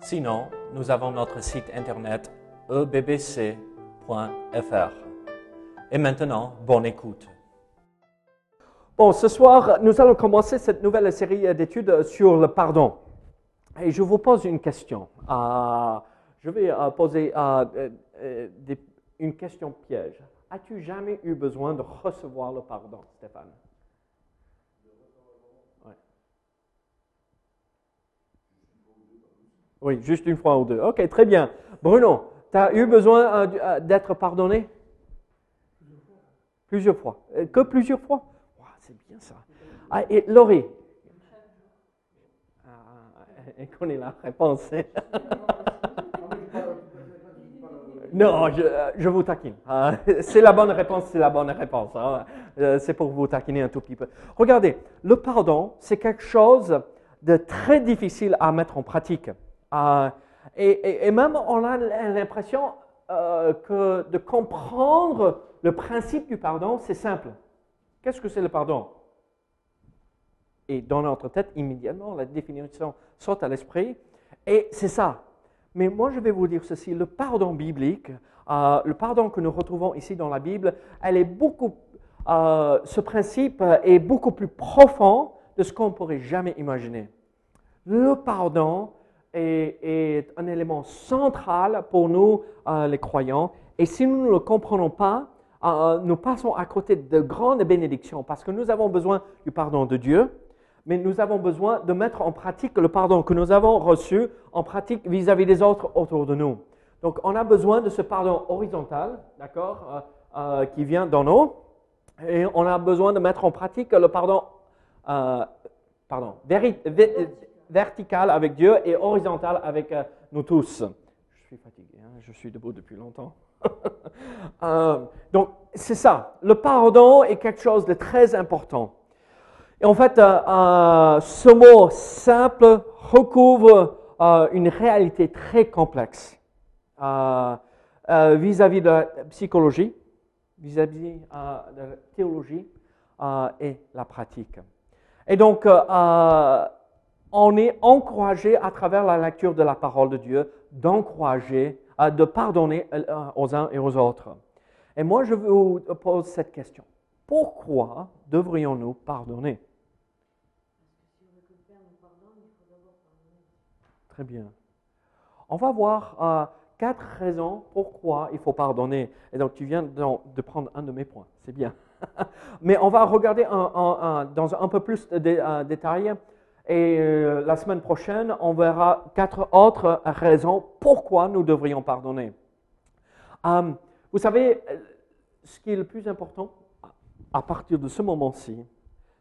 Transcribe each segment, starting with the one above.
Sinon, nous avons notre site internet ebbc.fr. Et maintenant, bonne écoute. Bon, ce soir, nous allons commencer cette nouvelle série d'études sur le pardon. Et je vous pose une question. Euh, je vais euh, poser euh, une question piège. As-tu jamais eu besoin de recevoir le pardon, Stéphane? Oui, juste une fois ou deux. OK, très bien. Bruno, tu as eu besoin d'être pardonné? Plusieurs fois. Que plusieurs fois? c'est bien ça. Ah, et Laurie? Ah, elle connaît la réponse. Non, je, je, vous taquine. c'est la bonne réponse, c'est la bonne réponse. Hein. C'est pour vous taquiner un tout petit peu. Regardez, le pardon, c'est quelque chose de très difficile à mettre en pratique. Euh, et, même on a l'impression euh, que de comprendre le principe du pardon, c'est simple. Qu'est-ce que c'est le pardon? Et dans notre tête, immédiatement, la définition saute à l'esprit. Et c'est ça. Mais moi, je vais vous dire ceci. Le pardon biblique, euh, le pardon que nous retrouvons ici dans la Bible, elle est beaucoup, ce principe est beaucoup plus profond de ce qu'on pourrait jamais imaginer. Le pardon est, un élément central pour nous, euh, les croyants. Et si nous ne le comprenons pas, euh, nous passons à côté de grandes bénédictions parce que nous avons besoin du pardon de Dieu, mais nous avons besoin de mettre en pratique le pardon que nous avons reçu en pratique vis-à-vis des autres autour de nous. Donc, on a besoin de ce pardon horizontal, d'accord, euh, qui vient d'en haut, et on a besoin de mettre en pratique le pardon, pardon, vertical avec Dieu et horizontal avec nous tous. Je suis fatigué, hein, je suis debout depuis longtemps. Euh, donc, c'est ça. Le pardon est quelque chose de très important. Et en fait, euh, euh, ce mot simple recouvre une réalité très complexe vis-à-vis de la psychologie, vis-à-vis de la théologie et la pratique. Et donc, on est encouragé à travers la lecture de la parole de Dieu d'encourager de pardonner euh, aux uns et aux autres. Et moi, je vous pose cette question. Pourquoi devrions-nous pardonner? Très bien. On va voir euh, quatre raisons pourquoi il faut pardonner. Et donc, tu viens de, prendre un de mes points. C'est bien. Mais on va regarder dans un peu plus de détails et euh, la semaine prochaine, on verra quatre autres raisons pourquoi nous devrions pardonner. Euh, vous savez, ce qui est le plus important à partir de ce moment-ci,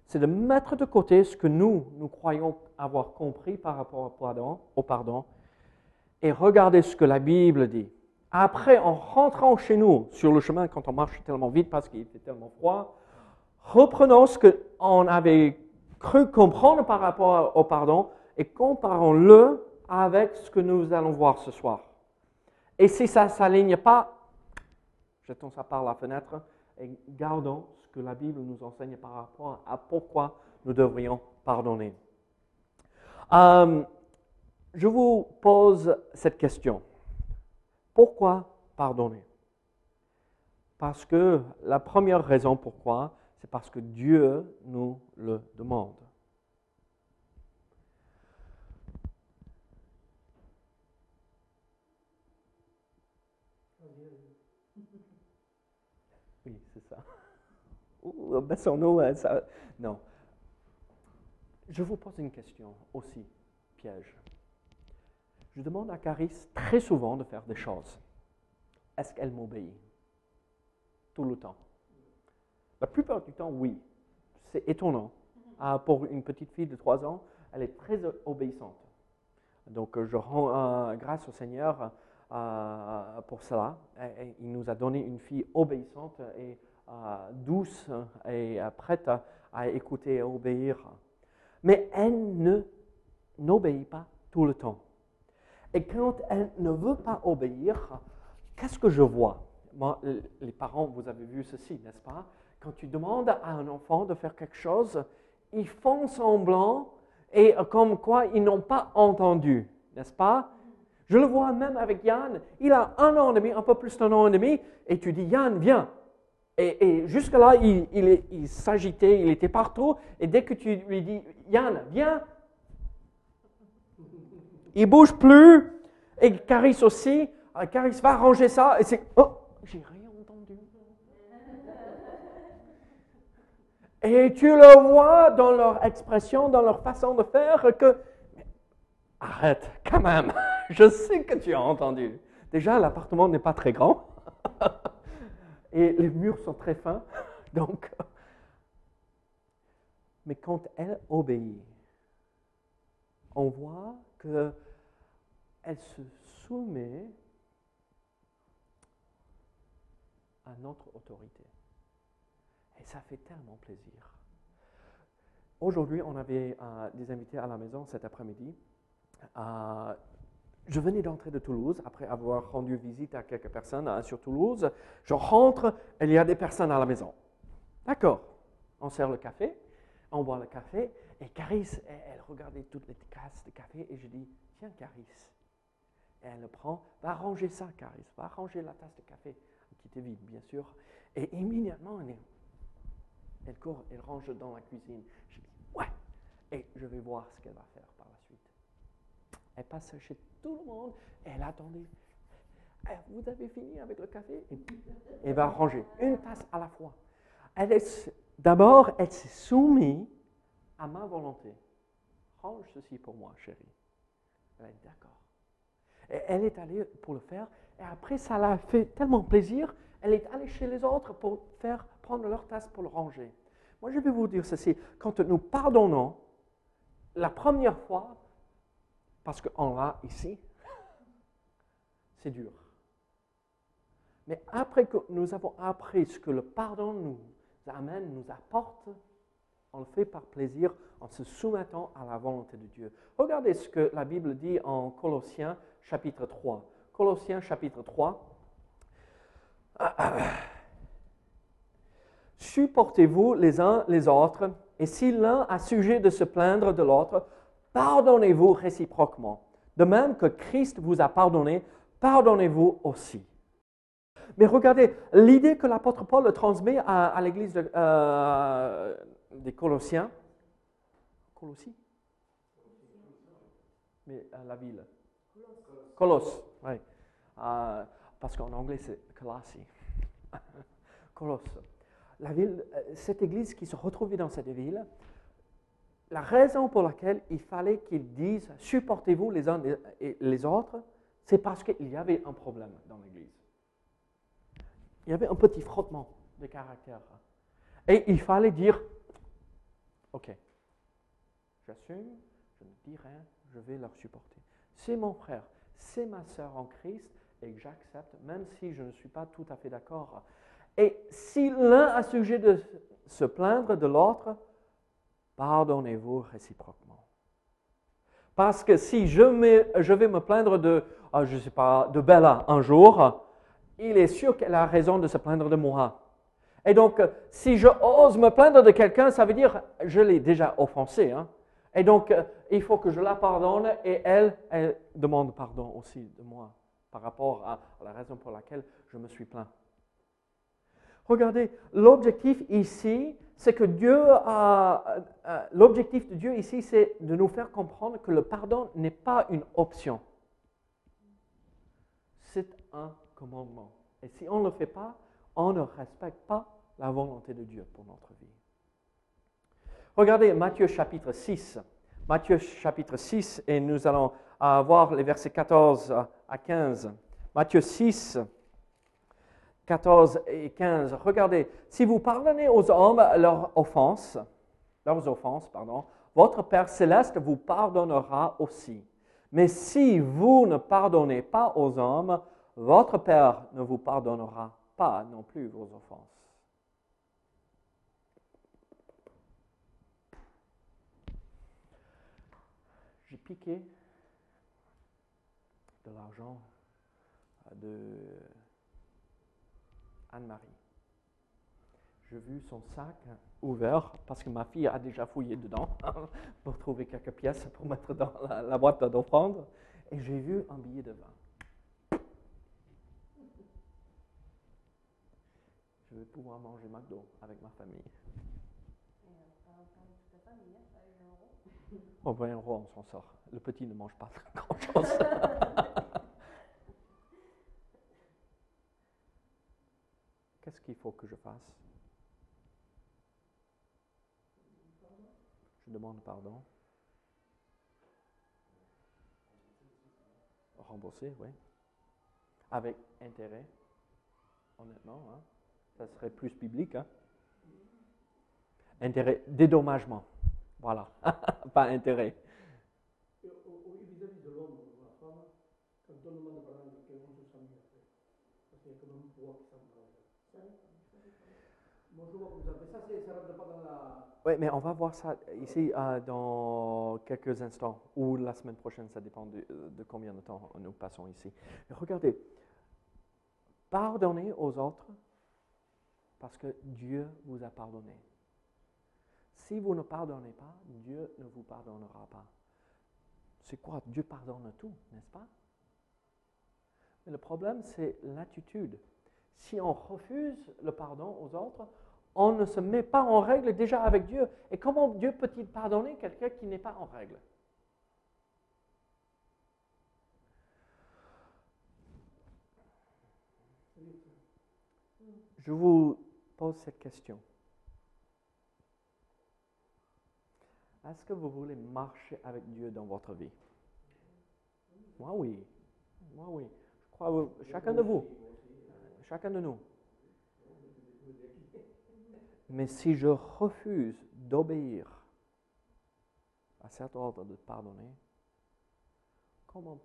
c'est de mettre de côté ce que nous, nous croyons avoir compris par rapport au pardon, au pardon et regarder ce que la Bible dit. Après, en rentrant chez nous sur le chemin, quand on marche tellement vite parce qu'il était tellement froid, reprenons ce qu'on avait cru comprendre par rapport au pardon et comparons-le avec ce que nous allons voir ce soir. Et si ça ne s'aligne pas, jetons ça par la fenêtre et gardons ce que la Bible nous enseigne par rapport à pourquoi nous devrions pardonner. Euh, je vous pose cette question. Pourquoi pardonner? Parce que la première raison pourquoi, parce que Dieu nous le demande. Oui, c'est ça. Baissons-nous. Hein. Non. Je vous pose une question aussi, piège. Je demande à Caris très souvent de faire des choses. Est-ce qu'elle m'obéit? Tout le temps. La plupart du temps, oui. C'est étonnant. Ah, pour une petite fille de 3 ans, elle est très obéissante. Donc je rends grâce au Seigneur pour cela. il nous a donné une fille obéissante et douce et prête à écouter et obéir. Mais elle ne n'obéit pas tout le temps. Et quand elle ne veut pas obéir, qu'est-ce que je vois? Moi, Les parents, vous avez vu ceci, n'est-ce pas? Quand tu demandes à un enfant de faire quelque chose, ils font semblant et comme quoi ils n'ont pas entendu, n'est-ce pas? Je le vois même avec Yann. Il a un an et demi, un peu plus d'un an et demi, et tu dis Yann, viens. Et, jusque-là, il, s'agitait, il était partout. Et dès que tu lui dis Yann, viens, il bouge plus. Et Caris aussi. Caris va ranger ça. Et c'est. Oh, j'ai rien entendu. Et tu le vois dans leur expression, dans leur façon de faire que. Arrête, quand même. Je sais que tu as entendu. Déjà, l'appartement n'est pas très grand. Et les murs sont très fins. Donc. Mais quand elle obéit, on voit que elle se soumet à notre autorité. Et ça fait tellement plaisir. Aujourd'hui, on avait euh, des invités à la maison cet après-midi. Euh, je venais d'entrer de Toulouse après avoir rendu visite à quelques personnes euh, sur Toulouse. Je rentre, il y a des personnes à la maison. D'accord. On sert le café, on boit le café, et Caris, elle, elle regardait toutes les tasses de café, et je dis, tiens Caris, elle le prend, va ranger ça, Caris, va ranger la tasse de café, qui était vide, bien sûr. Et immédiatement, elle, elle court, elle range dans la cuisine. Je dis, ouais, et je vais voir ce qu'elle va faire par la suite. Elle passe chez tout le monde, et elle attendait. Eh, vous avez fini avec le café? Et elle va ranger une tasse à la fois. D'abord, elle s'est soumise à ma volonté. Range ceci pour moi, chérie. Elle est d'accord elle est allée pour le faire. Et après, ça l'a fait tellement plaisir. Elle est allée chez les autres pour faire prendre leur tasse pour le ranger. Moi, je vais vous dire ceci. Quand nous pardonnons, la première fois, parce qu'on l'a ici, c'est dur. Mais après que nous avons appris ce que le pardon nous amène, nous apporte, on le fait par plaisir en se soumettant à la volonté de Dieu. Regardez ce que la Bible dit en Colossiens chapitre 3. Colossiens chapitre 3. Supportez-vous les uns les autres, et si l'un a sujet de se plaindre de l'autre, pardonnez-vous réciproquement. De même que Christ vous a pardonné, pardonnez-vous aussi. Mais regardez, l'idée que l'apôtre Paul transmet à, l'église euh, des Colossiens, Colossi, mais à la ville, Colosse, oui. Euh, parce qu'en anglais c'est Colossi. Colosse. Euh, cette église qui se retrouvait dans cette ville, la raison pour laquelle il fallait qu'ils disent supportez-vous les uns et les autres, c'est parce qu'il y avait un problème dans l'église. Il y avait un petit frottement de caractère. Et il fallait dire ok, j'assume, je ne dis rien, je vais leur supporter. C'est mon frère, c'est ma sœur en Christ et j'accepte, même si je ne suis pas tout à fait d'accord. Et si l'un a sujet de se plaindre de l'autre, pardonnez-vous réciproquement. Parce que si je, vais me plaindre de, ah, je sais pas, de Bella un jour, il est sûr qu'elle a raison de se plaindre de moi. Et donc, si je ose me plaindre de quelqu'un, ça veut dire je l'ai déjà offensé. Hein? Et donc, il faut que je la pardonne et elle demande pardon aussi de moi par rapport à la raison pour laquelle je me suis plaint. Regardez, l'objectif ici, c'est que Dieu a. Euh, euh, l'objectif de Dieu ici, c'est de nous faire comprendre que le pardon n'est pas une option. C'est un commandement. Et si on ne le fait pas, on ne respecte pas la volonté de Dieu pour notre vie. Regardez Matthieu chapitre 6. Matthieu chapitre 6 et nous allons voir les versets 14 à 15. Matthieu 6, 14 et 15. Regardez, si vous pardonnez aux hommes leurs offenses, leurs offenses, pardon, votre Père céleste vous pardonnera aussi. Mais si vous ne pardonnez pas aux hommes, votre Père ne vous pardonnera pas non plus vos offenses. J'ai piqué de l'argent de Anne-Marie. J'ai vu son sac ouvert parce que ma fille a déjà fouillé dedans pour trouver quelques pièces pour mettre dans la, boîte d'offrande. Et j'ai vu un billet de vin. Je vais pouvoir manger McDo avec ma famille. Oh, 20 euros, on s'en sort. Le petit ne mange pas grand-chose. Qu'est-ce qu'il faut que je fasse? Je demande pardon. Rembourser, oui. Avec intérêt, honnêtement. Hein? Ça serait plus biblique. Hein? Intérêt, dédommagement. Voilà, pas intérêt. Vis-à-vis de l'homme ou de la femme, quand on demande pardon de quelqu'un, on se sent mieux. Parce qu'il y a quand même un pouvoir qui s'en Bonjour, vous avez Oui, mais on va voir ça ici euh, dans quelques instants ou la semaine prochaine, ça dépend de, de combien de temps nous passons ici. Regardez, pardonnez aux autres parce que Dieu vous a pardonné. Si vous ne pardonnez pas, Dieu ne vous pardonnera pas. C'est quoi? Dieu pardonne tout, n'est-ce pas? Mais le problème, c'est l'attitude. Si on refuse le pardon aux autres, on ne se met pas en règle déjà avec Dieu. Et comment Dieu peut-il pardonner quelqu'un qui n'est pas en règle? Je vous pose cette question. Est-ce que vous voulez marcher avec Dieu dans votre vie? Moi oui. Moi oui. Je crois chacun de vous. Chacun de nous. Mais si je refuse d'obéir à cet ordre de pardonner, comment,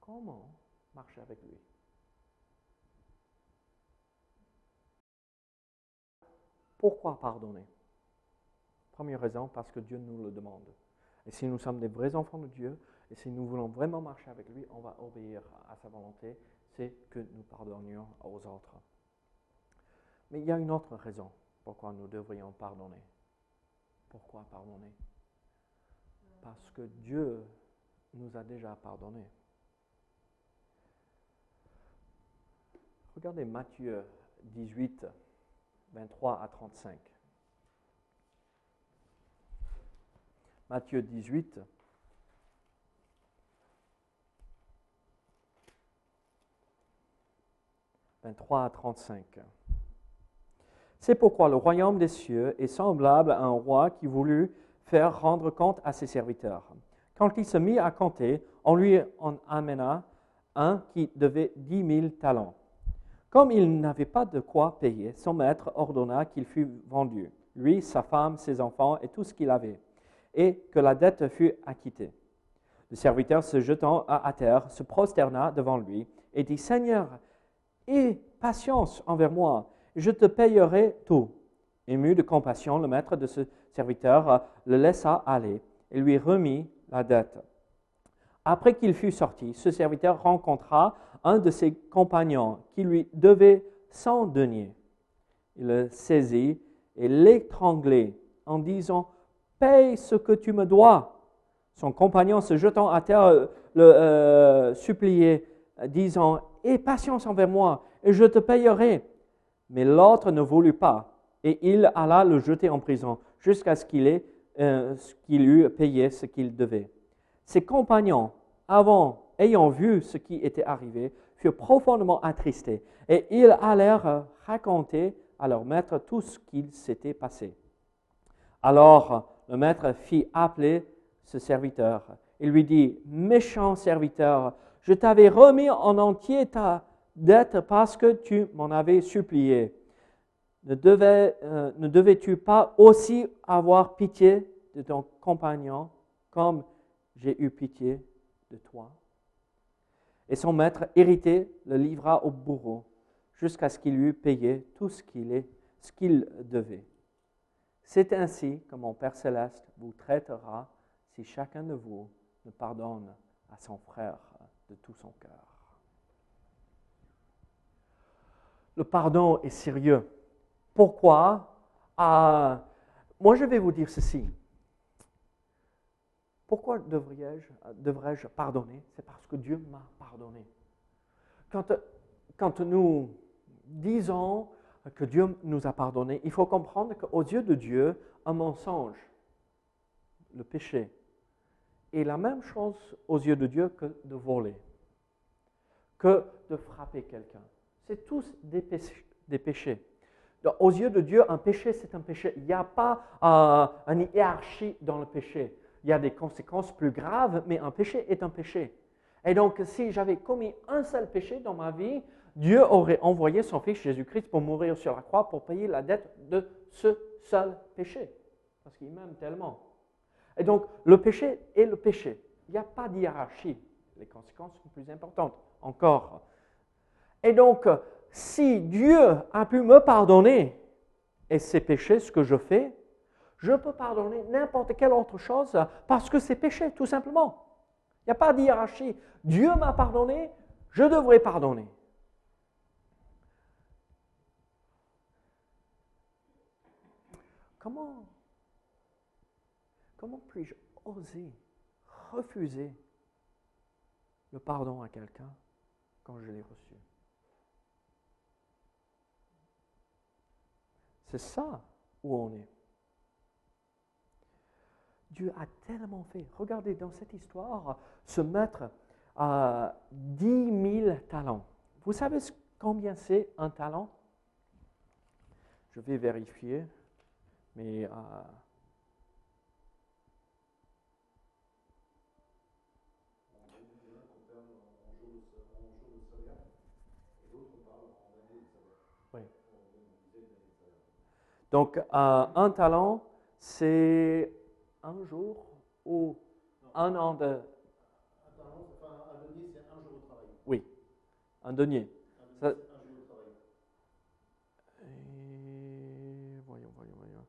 comment marcher avec lui? Pourquoi pardonner? Première raison, parce que Dieu nous le demande. Et si nous sommes des vrais enfants de Dieu, et si nous voulons vraiment marcher avec lui, on va obéir à sa volonté, c'est que nous pardonnions aux autres. Mais il y a une autre raison pourquoi nous devrions pardonner? Pourquoi pardonner? Parce que Dieu nous a déjà pardonné. Regardez Matthieu 18, 23 à 35. Matthieu 18. « 23 à 35. C'est pourquoi le royaume des cieux est semblable à un roi qui voulut faire rendre compte à ses serviteurs. Quand il se mit à compter, on lui en amena un qui devait dix mille talents. Comme il n'avait pas de quoi payer, son maître ordonna qu'il fût vendu, lui, sa femme, ses enfants et tout ce qu'il avait, et que la dette fût acquittée. Le serviteur, se jetant à terre, se prosterna devant lui et dit, Seigneur, aie patience envers moi je te payerai tout. Ému de compassion, le maître de ce serviteur le laissa aller et lui remit la dette. Après qu'il fut sorti, ce serviteur rencontra un de ses compagnons qui lui devait cent deniers. Il le saisit et l'étranglait en disant Paye ce que tu me dois. Son compagnon, se jetant à terre, le euh, suppliait, disant Aie patience envers moi, et je te payerai. Mais l'autre ne voulut pas, et il alla le jeter en prison jusqu'à ce qu'il euh, eût payé ce qu'il devait. Ses compagnons, avant, ayant vu ce qui était arrivé, furent profondément attristés, et ils allèrent raconter à leur maître tout ce qu'il s'était passé. Alors le maître fit appeler ce serviteur et lui dit, Méchant serviteur, je t'avais remis en entier ta dette parce que tu m'en avais supplié. Ne, euh, ne devais-tu pas aussi avoir pitié de ton compagnon comme j'ai eu pitié de toi? Et son maître, hérité, le livra au bourreau jusqu'à ce qu'il eût payé tout ce qu'il devait. C'est ainsi que mon Père céleste vous traitera si chacun de vous ne pardonne à son frère de tout son cœur. Le pardon est sérieux. Pourquoi? Euh, Moi, je vais vous dire ceci. Pourquoi devrais-je devrais pardonner? C'est parce que Dieu m'a pardonné. Quand, quand nous disons que Dieu nous a pardonné, il faut comprendre qu'aux yeux de Dieu, un mensonge, le péché, est la même chose aux yeux de Dieu que de voler, que de frapper quelqu'un. C'est tous des péchés. Aux yeux de Dieu, un péché, c'est un péché. Il n'y a pas euh, une hiérarchie dans le péché. Il y a des conséquences plus graves, mais un péché est un péché. Et donc, si j'avais commis un seul péché dans ma vie, Dieu aurait envoyé son Fils Jésus-Christ pour mourir sur la croix pour payer la dette de ce seul péché. Parce qu'il m'aime tellement. Et donc, le péché est le péché. Il n'y a pas d'hierarchie. Les conséquences sont plus importantes encore. Et donc, si Dieu a pu me pardonner et ces péchés, ce que je fais, je peux pardonner n'importe quelle autre chose parce que c'est péché, tout simplement. Il n'y a pas de hiérarchie. Dieu m'a pardonné, je devrais pardonner. Comment, comment puis-je oser refuser le pardon à quelqu'un quand je l'ai reçu? C'est ça où on est. Dieu a tellement fait. Regardez dans cette histoire, ce maître a 10 000 talents. Vous savez combien c'est un talent? Je vais vérifier, mais... Euh, Donc, euh, un talent, c'est un jour ou un an de. Un denier, c'est un jour de travail. Oui, un denier. Un, un jour de travail. Et... Voyons, voyons, voyons.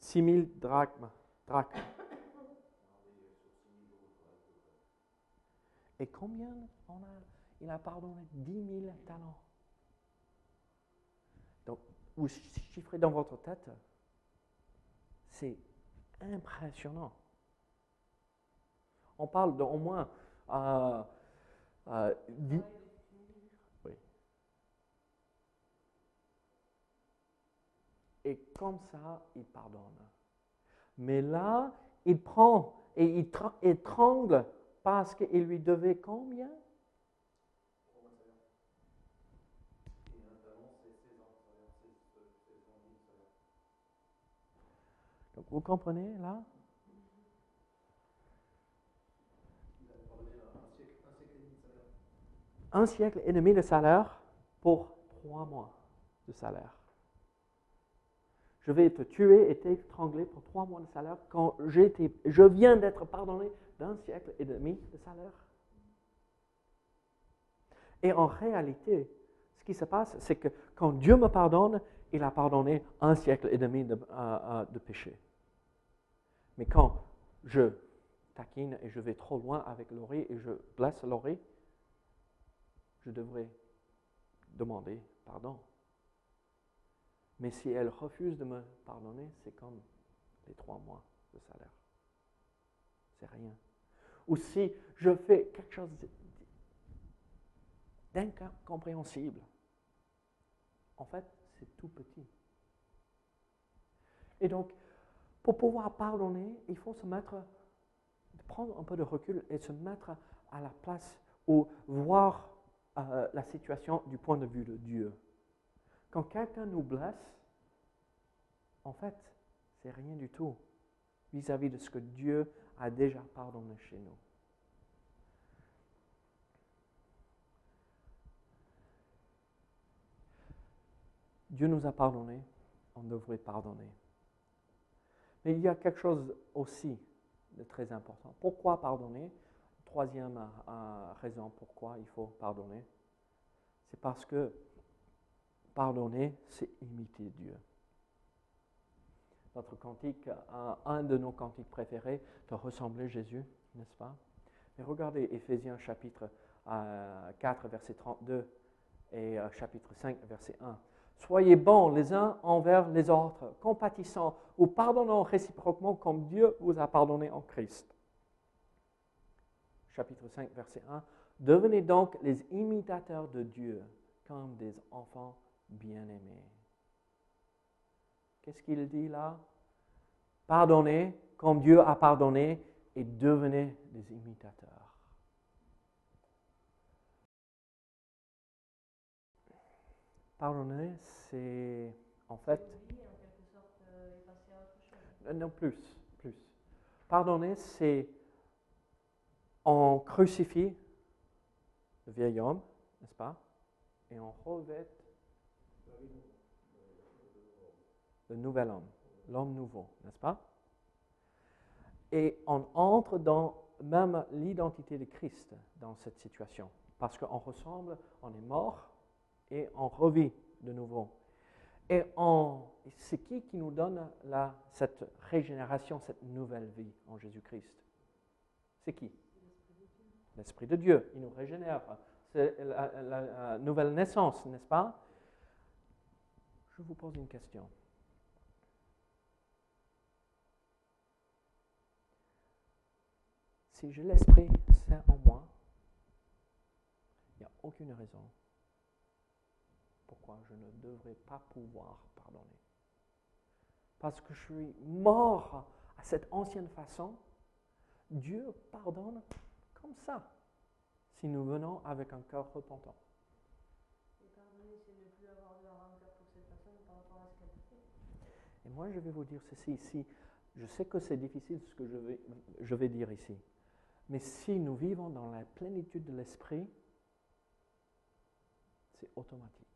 6 000 drachmes. drachmes. Et combien on a, il a pardonné 10 000 talents. Vous chiffrez dans votre tête c'est impressionnant. On parle d'au moins euh, euh, oui. Et comme ça, il pardonne. Mais là, il prend et il étrangle parce qu'il lui devait combien Vous comprenez là? Un siècle et demi de salaire pour trois mois de salaire. Je vais te tuer et t'étrangler pour trois mois de salaire quand je viens d'être pardonné d'un siècle et demi de salaire. Et en réalité, ce qui se passe, c'est que quand Dieu me pardonne, il a pardonné un siècle et demi de, euh, euh, de péché. Mais quand je taquine et je vais trop loin avec Laurie et je blesse Laurie, je devrais demander pardon. Mais si elle refuse de me pardonner, c'est comme les trois mois de salaire. C'est rien. Ou si je fais quelque chose d'incompréhensible, en fait, c'est tout petit. Et donc, pour pouvoir pardonner, il faut se mettre, prendre un peu de recul et se mettre à la place ou voir euh, la situation du point de vue de Dieu. Quand quelqu'un nous blesse, en fait, c'est rien du tout vis-à-vis de ce que Dieu a déjà pardonné chez nous. Dieu nous a pardonné, on devrait pardonner. Mais il y a quelque chose aussi de très important. Pourquoi pardonner? Troisième euh, euh, raison pourquoi il faut pardonner, c'est parce que pardonner, c'est imiter Dieu. Notre cantique, euh, un de nos cantiques préférés, de ressembler Jésus, n'est-ce pas? Mais regardez Éphésiens chapitre 4, verset 32 et chapitre 5, verset 1. Soyez bons les uns envers les autres, compatissants ou pardonnant réciproquement comme Dieu vous a pardonné en Christ chapitre 5, verset 1. Devenez donc les imitateurs de Dieu comme des enfants bien-aimés. Qu'est-ce qu'il dit là? Pardonnez comme Dieu a pardonné et devenez des imitateurs. Pardonner, c'est en fait... Non, plus, plus. Pardonner, c'est on crucifie le vieil homme, n'est-ce pas? Et on revêt le nouvel homme, l'homme nouveau, n'est-ce pas? Et on entre dans même l'identité de Christ dans cette situation, parce qu'on ressemble, on est mort et on revit de nouveau. Et c'est qui qui nous donne cette régénération, cette nouvelle vie en Jésus-Christ? C'est qui? l'Esprit de Dieu. Il nous régénère. C'est la, nouvelle naissance, n'est-ce pas? Je vous pose une question. Si j'ai l'Esprit Saint en moi, il n'y a aucune raison pourquoi je ne devrais pas pouvoir pardonner. Parce que je suis mort à cette ancienne façon, Dieu pardonne comme ça, si nous venons avec un cœur repentant. Et moi, je vais vous dire ceci ici. Je sais que c'est difficile ce que je vais, je vais dire ici. Mais si nous vivons dans la plénitude de l'esprit, c'est automatique.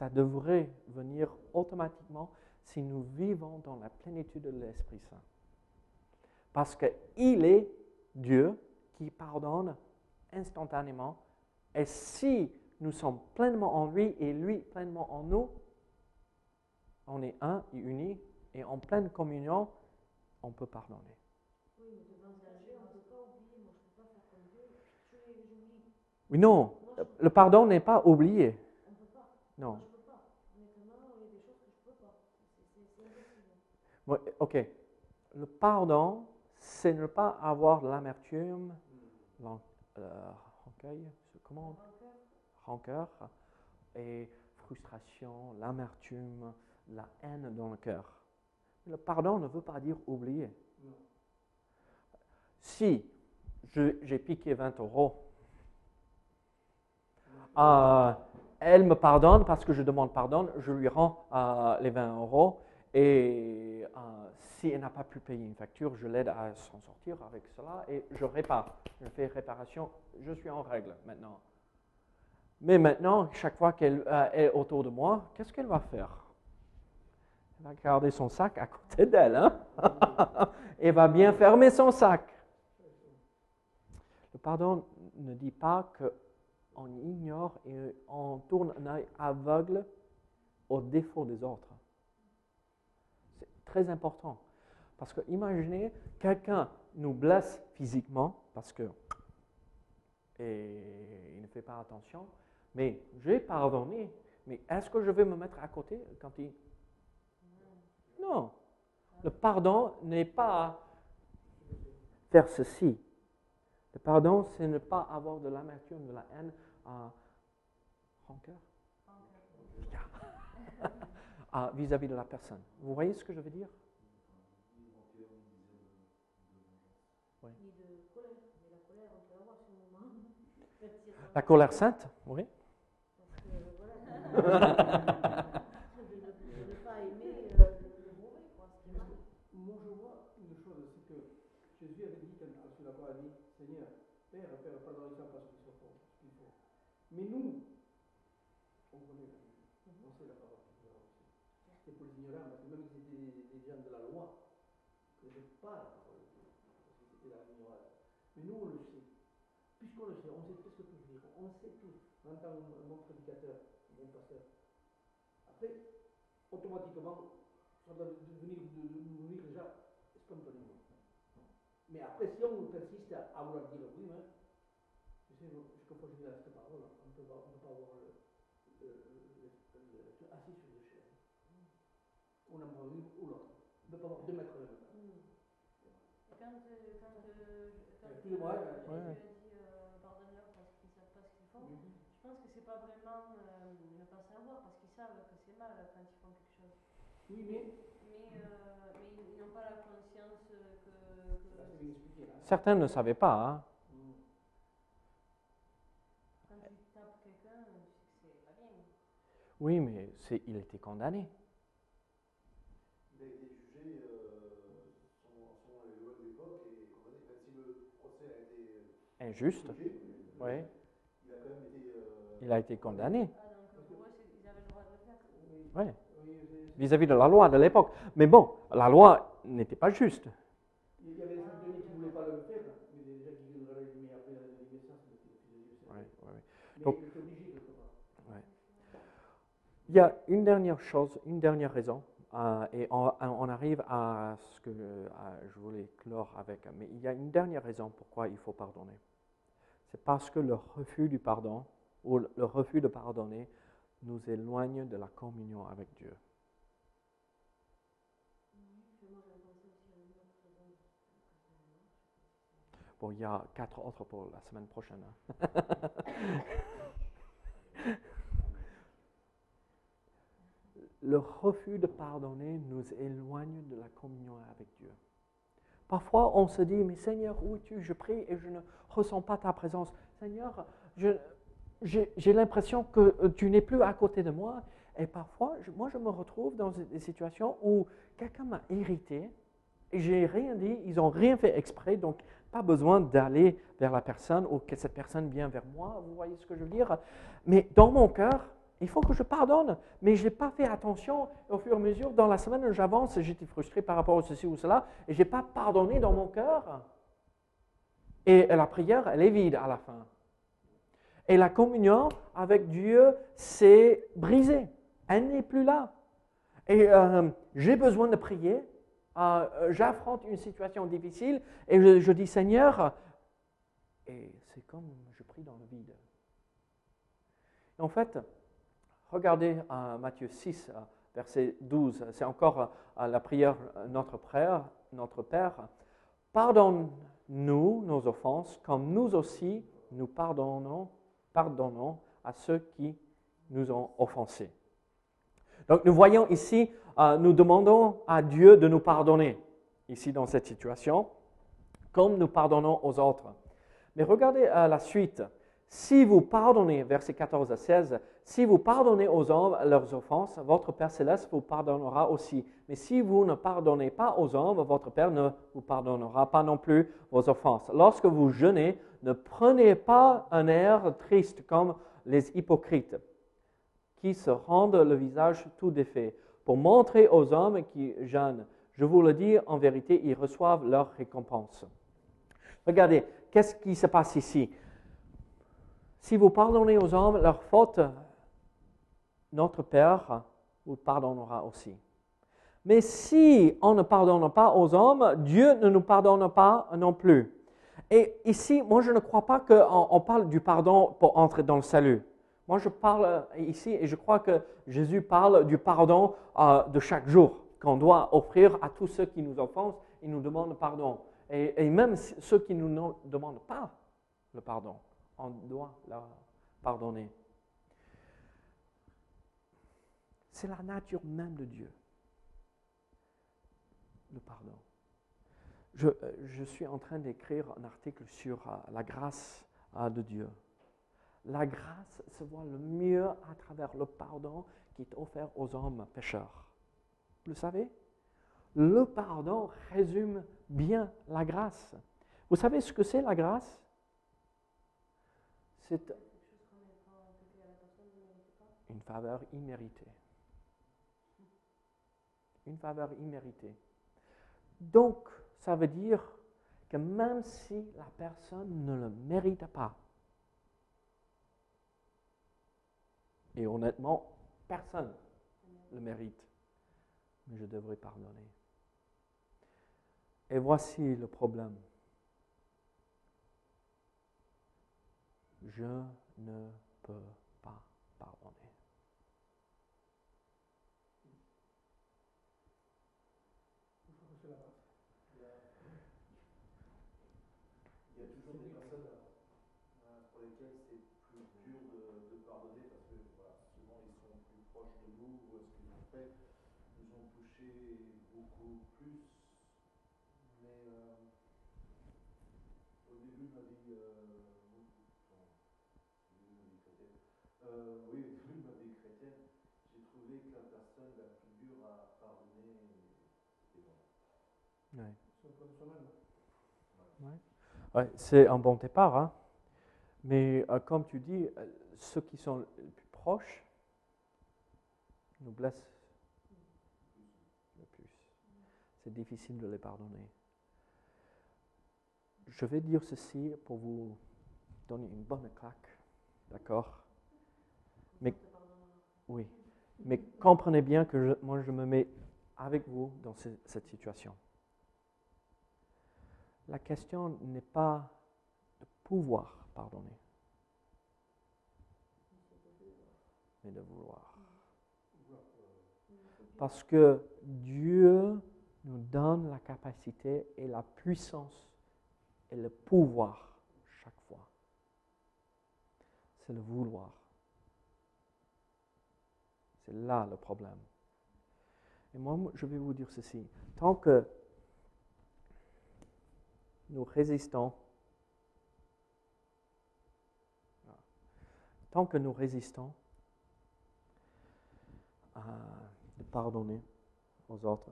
Ça devrait venir automatiquement si nous vivons dans la plénitude de l'Esprit Saint. Parce qu'il est Dieu qui pardonne instantanément. Et si nous sommes pleinement en lui et lui pleinement en nous, on est un et uni et en pleine communion, on peut pardonner. Oui, non, le pardon n'est pas oublié. Non. Ok, le pardon, c'est ne pas avoir l'amertume, euh, comment rancœur et frustration, l'amertume, la haine dans le cœur. Le pardon ne veut pas dire oublier. Si j'ai piqué 20 euros, euh, elle me pardonne parce que je demande pardon, je lui rends euh, les 20 euros et euh, si elle n'a pas pu payer une facture, je l'aide à s'en sortir avec cela et je répare. Je fais réparation. Je suis en règle maintenant. Mais maintenant, chaque fois qu'elle euh, est autour de moi, qu'est-ce qu'elle va faire? Elle va garder son sac à côté d'elle. Hein? Et va bien fermer son sac. Le pardon ne dit pas qu'on ignore et on tourne un œil aveugle aux défauts des autres très important. Parce que imaginez, quelqu'un nous blesse physiquement parce que et il ne fait pas attention, mais j'ai pardonné. Mais est-ce que je vais me mettre à côté quand il... Non. Le pardon n'est pas faire ceci. Le pardon, c'est ne pas avoir de l'amertume, de la haine, à rancœur. Vis-à-vis de la personne. Vous voyez ce que je veux dire La colère sainte, oui. Parce. Moi, je vois une chose, c'est que Jésus avait dit, la croix, a dit Seigneur, Père, Père, pardonne-moi parce qu'ils sont font qu'il. Mais nous, on connaît la parole pour les ignorants, parce que même si c'était des gens de la loi, pas la parole de parce que c'était la l'ignorance. Mais nous, on le sait. Puisqu'on le sait, on sait qu'est-ce que tout dire. On sait tout. On entend un bon prédicateur, un bon pasteur. Après, automatiquement, ça doit devenir, de, de nous venir déjà spontanément. Mais après, si on persiste à, vouloir dire oui, mais, tu sais, jusqu'à fois je dis à cette parole, on ne peut pas, on peut pas avoir le, le, le, le, le- assis sur le chaises. On en prend une ou l'autre. On ne peut pas avoir deux mètres de temps. Et quand, euh, quand, euh, quand Euh, ouais. Jésus a dit euh, pardonne-leur parce qu'ils ne savent pas ce qu'ils font, je pense que c'est pas vraiment euh, ne pas savoir parce qu'ils savent que c'est mal quand ils font quelque chose. Oui, mais, Mais, euh, mais ils n'ont pas la conscience que. là, que. Certains ne savaient pas. hein. Mm. quand tu tapes quelqu'un, c'est pas bien. Oui, mais c'est, il était condamné. Injuste. Oui. il a quand même été. euh, Il a été condamné. Ah. Oui, Vis-à-vis de la loi de l'époque. Mais bon, la loi n'était pas juste. Il y Donc-. Il y a une dernière chose, une dernière raison, euh, et on, on arrive à ce que à- je voulais clore avec, mais il y a une dernière raison pourquoi il faut pardonner. C'est parce que le refus du pardon, ou le refus de pardonner, nous éloigne de la communion avec Dieu. Bon, il y a quatre autres pour la semaine prochaine. hein. le refus de pardonner nous éloigne de la communion avec Dieu. Parfois, on se dit, mais Seigneur, où es-tu? Je prie et je ne ressens pas ta présence. Seigneur, j'ai l'impression que euh, tu n'es plus à côté de moi. Et parfois, moi, je me retrouve dans des situations où quelqu'un m'a irrité j'ai rien dit, ils n'ont rien fait exprès, donc pas besoin d'aller vers la personne ou que cette personne vienne vers moi. Vous voyez ce que je veux dire? Mais dans mon cœur, il faut que je pardonne, mais je n'ai pas fait attention. Au fur et à mesure, dans la semaine, j'avance, j'étais frustré par rapport à ceci ou cela, et je n'ai pas pardonné dans mon cœur. Et la prière, elle est vide à la fin. Et la communion avec Dieu s'est brisée. Elle n'est plus là. Et euh, j'ai besoin de prier. Euh, J'affronte une situation difficile et je dis Seigneur, et c'est comme je prie dans le vide. En fait, regardez euh, Matthieu 6, euh, verset 12, c'est encore euh, la prière Notre Père, notre Père. Pardonne-nous nos offenses, comme nous aussi nous pardonnons, pardonnons à ceux qui nous ont offensés. Donc nous voyons ici, nous demandons à Dieu de nous pardonner, ici dans cette situation, comme nous pardonnons aux autres. Mais regardez euh, la suite. Si vous pardonnez, versets 14 à 16, si vous pardonnez aux hommes leurs offenses, votre Père céleste vous pardonnera aussi. Mais si vous ne pardonnez pas aux hommes, votre Père ne vous pardonnera pas non plus vos offenses. Lorsque vous jeûnez, ne prenez pas un air triste comme les hypocrites qui se rendent le visage tout défait pour montrer aux hommes qui jeûnent. Je vous le dis, en vérité, ils reçoivent leur récompense. Regardez, qu'est-ce qui se passe ici? Si vous pardonnez aux hommes leurs fautes, notre Père vous pardonnera aussi. Mais si on ne pardonne pas aux hommes, Dieu ne nous pardonne pas non plus. Et ici, moi, je ne crois pas qu'on on parle du pardon pour entrer dans le salut. Moi, je parle ici et je crois que Jésus parle du pardon euh, de chaque jour qu'on doit offrir à tous ceux qui nous offensent et nous demandent pardon. Et, et même ceux qui ne nous demandent pas le pardon, on doit leur pardonner. C'est la nature même de Dieu, le pardon. Je, je suis en train d'écrire un article sur euh, la grâce euh, de Dieu. La grâce se voit le mieux à travers le pardon qui est offert aux hommes pécheurs. Vous le savez? Le pardon résume bien la grâce. Vous savez ce que c'est la grâce? C'est une faveur imméritée. Une faveur imméritée. Donc, ça veut dire que même si la personne ne le mérite pas, et honnêtement, personne le mérite, mais je devrais pardonner. Et voici le problème. Je ne peux pas pardonner. Il y a toujours des personnes euh, pour lesquelles c'est plus dur de, pardonner parce que voilà, souvent ils sont plus proches de nous ou ce qu'ils ont fait nous ont touché beaucoup plus. Mais euh, au début de ma vie, bon, au début de ma vie chrétienne, euh, oui, de ma vie chrétienne, j'ai trouvé que la personne la plus dure à pardonner, c'était moi. Ouais. C'est personnel. Ouais, c'est un bon départ, hein. mais euh, comme tu dis, euh, ceux qui sont les plus proches nous blessent le plus. C'est difficile de les pardonner. Je vais dire ceci pour vous donner une bonne claque, d'accord? Mais oui, mais comprenez bien que moi je me mets avec vous dans ce- cette situation. La question n'est pas de pouvoir pardonner, mais de vouloir. Parce que Dieu nous donne la capacité et la puissance et le pouvoir chaque fois. C'est le vouloir. C'est là le problème. Et moi, je vais vous dire ceci. Tant que nous résistons, tant que nous résistons à pardonner aux autres,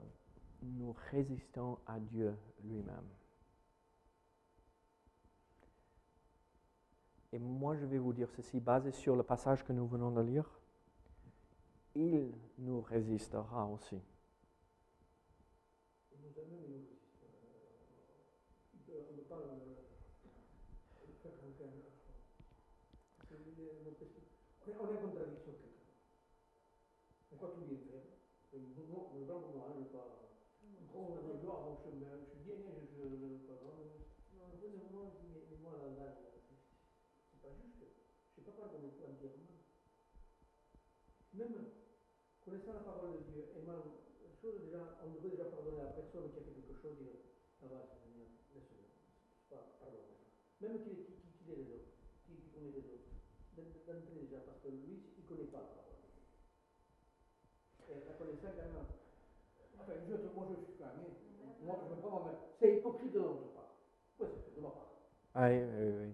nous résistons à Dieu lui-même. Et moi, je vais vous dire ceci, basé sur le passage que nous venons de lire, il nous résistera aussi parle de faire quelqu'un Parce que les- nos péchés- On est on est en contradiction quelque part. On croit tout bien faire. Et moi, le blanc pour moi, je ne pas. Oh, je dois avoir mon chemin, je suis bien, je je- je pardonne. En fait, moi, je dis, mais, mais moi, là, là, c'est c'est pas juste. Je ne sais pas pardonner tout entièrement. Même connaissant la parole de Dieu, aimant les choses, déjà, on devrait déjà pardonner à la personne qui a fait quelque chose, pas. Même qu'il les autres, qui, qui connaît les autres. D'en- D'entrée déjà, parce que lui, il ne connaît pas la parole. Et quand même. Enfin, je, moi je suis même. Moi je me prends moi-même. C'est hypocrite de notre part. Oui, c'est de ma part. Ah oui. Même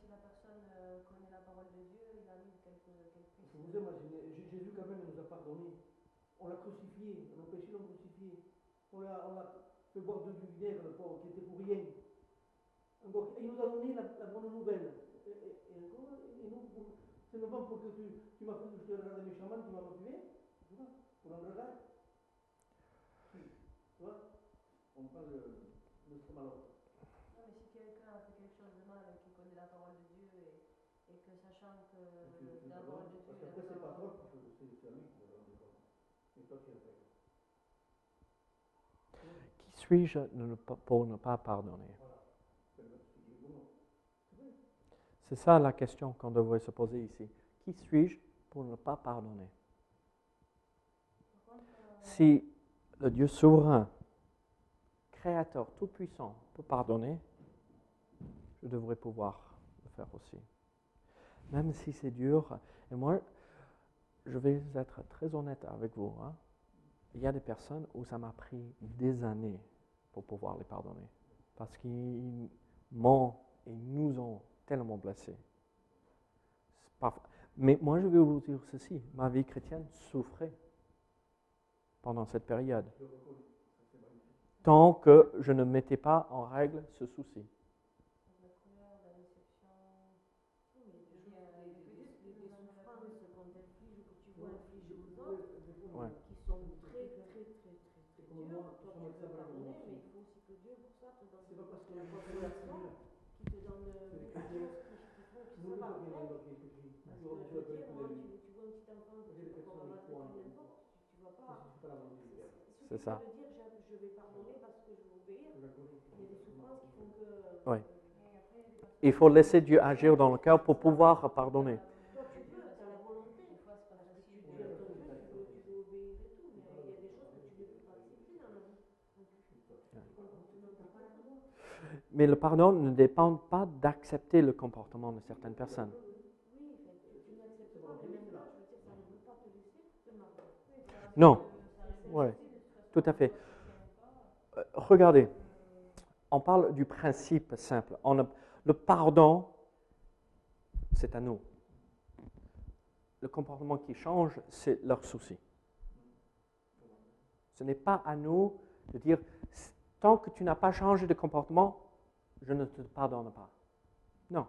si la personne euh, connaît la parole de Dieu, il arrive qu'elle peut- qu'elle puisse. Je vous aime, moi, J- J- Jésus quand même nous a pardonné. On l'a crucifié, nos péchés l'ont crucifié. On l'a fait boire de du vinaigre, qui était pour rien. Encore, il nous a donné la, bonne nouvelle. Et, encore, nous, c'est non pas pour que tu, tu m'as fait, je te regarde méchamment, tu m'as motivé, tu vois, pour un regard. Si, tu vois, on parle de notre malheur. Non, mais si quelqu'un a fait quelque chose de mal et qui connaît la parole de Dieu et, et que sachant que Tu- tu la pardonnes, parole de Dieu Parce est qu'après, c'est pas vraiment- toi, parce que c'est c'est à lui qui me rend compte. Et toi, tu as fait. Qui suis-je pour ne pas pardonner? C'est ça la question qu'on devrait se poser ici. Qui suis-je pour ne pas pardonner? Si le Dieu souverain, créateur, tout-puissant peut pardonner, je devrais pouvoir le faire aussi. Même si c'est dur. Et moi, je vais être très honnête avec vous. hein. Il y a des personnes où ça m'a pris des années pour pouvoir les pardonner. Parce qu'ils m'ont et nous ont tellement blessés. Mais moi, je vais vous dire ceci. Ma vie chrétienne souffrait pendant cette période. Tant que je ne mettais pas en règle ce souci. la couleur, la déception. Oui, mais Il je y a- les, il y a les, plus- les, plus les dans la souffrances vie. qu'on t'inflige ou que tu Ouais, vois infliger aux ouais, autres, des fois, Ouais. qui sont très, très, très, très, très Comme dures, moi, toi comme tu ça, peux voilà, pardonner, comme mais il faut dans quelque chose. Parce Ou que tu je vas veux pas dire, écouter moi, les- tu, tu vois un petit enfant qui J'ai des fait pour personnes ramasser qui font tout un- n'importe, tu, tu vas pas. C'est pas la volonté du Père. Ce C'est ça. veut dire, je, je vais pardonner parce que je veux obéir. Je la connais. Il y a des souffrances qui font que. Faut laisser Dieu agir dans le cœur pour pouvoir pardonner. Mais il y a des choses que tu ne peux pas accepter dans la vie. Donc, le comportement, t'as pas le droit. Mais le pardon ne dépend pas d'accepter le comportement de certaines personnes. Oui, fait, tu, tu n'acceptes pas, mais même là, je veux dire, ça ne veut pas te laisser te marier. Non. Ouais, tout à fait. Euh, regardez, on parle du principe simple. Le pardon, c'est à nous. Le comportement qui change, c'est leur souci. Ce n'est pas à nous de dire, tant que tu n'as pas changé de comportement, je ne te pardonne pas. Non.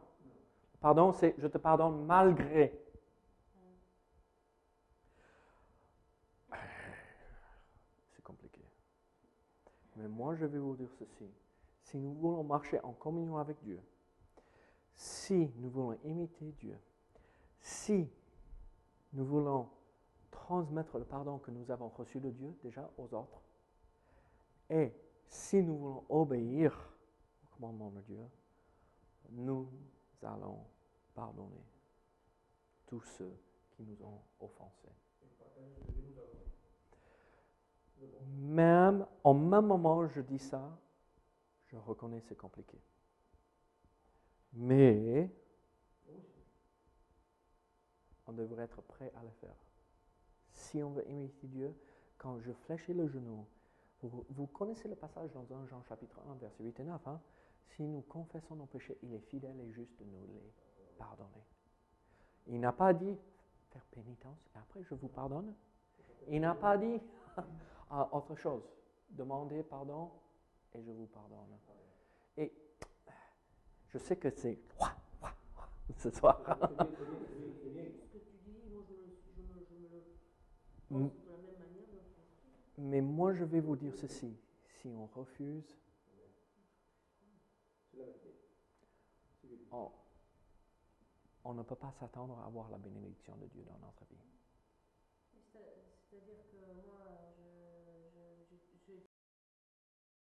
Pardon, c'est je te pardonne malgré. C'est compliqué. Mais moi, je vais vous dire ceci. Si nous voulons marcher en communion avec Dieu, si nous voulons imiter Dieu, si nous voulons transmettre le pardon que nous avons reçu de Dieu déjà aux autres, et si nous voulons obéir au commandement de Dieu, nous allons pardonner tous ceux qui nous ont offensés. Même, en même moment, je dis ça, je reconnais c'est compliqué. Mais on devrait être prêt à le faire. Si on veut imiter Dieu, quand je fléchis le genou, vous, vous connaissez le passage dans 1 Jean chapitre 1, verset 8 et 9. hein? Si nous confessons nos péchés, il est fidèle et juste de nous les pardonner. Il n'a pas dit faire pénitence et après je vous pardonne. Il n'a pas dit ah, autre chose. Demandez pardon et je vous pardonne. Et je sais que c'est ce soir. Mais moi, je vais vous dire ceci. Si on refuse, on, on ne peut pas s'attendre à avoir la bénédiction de Dieu dans notre vie. C'est- C'est-à-dire que moi,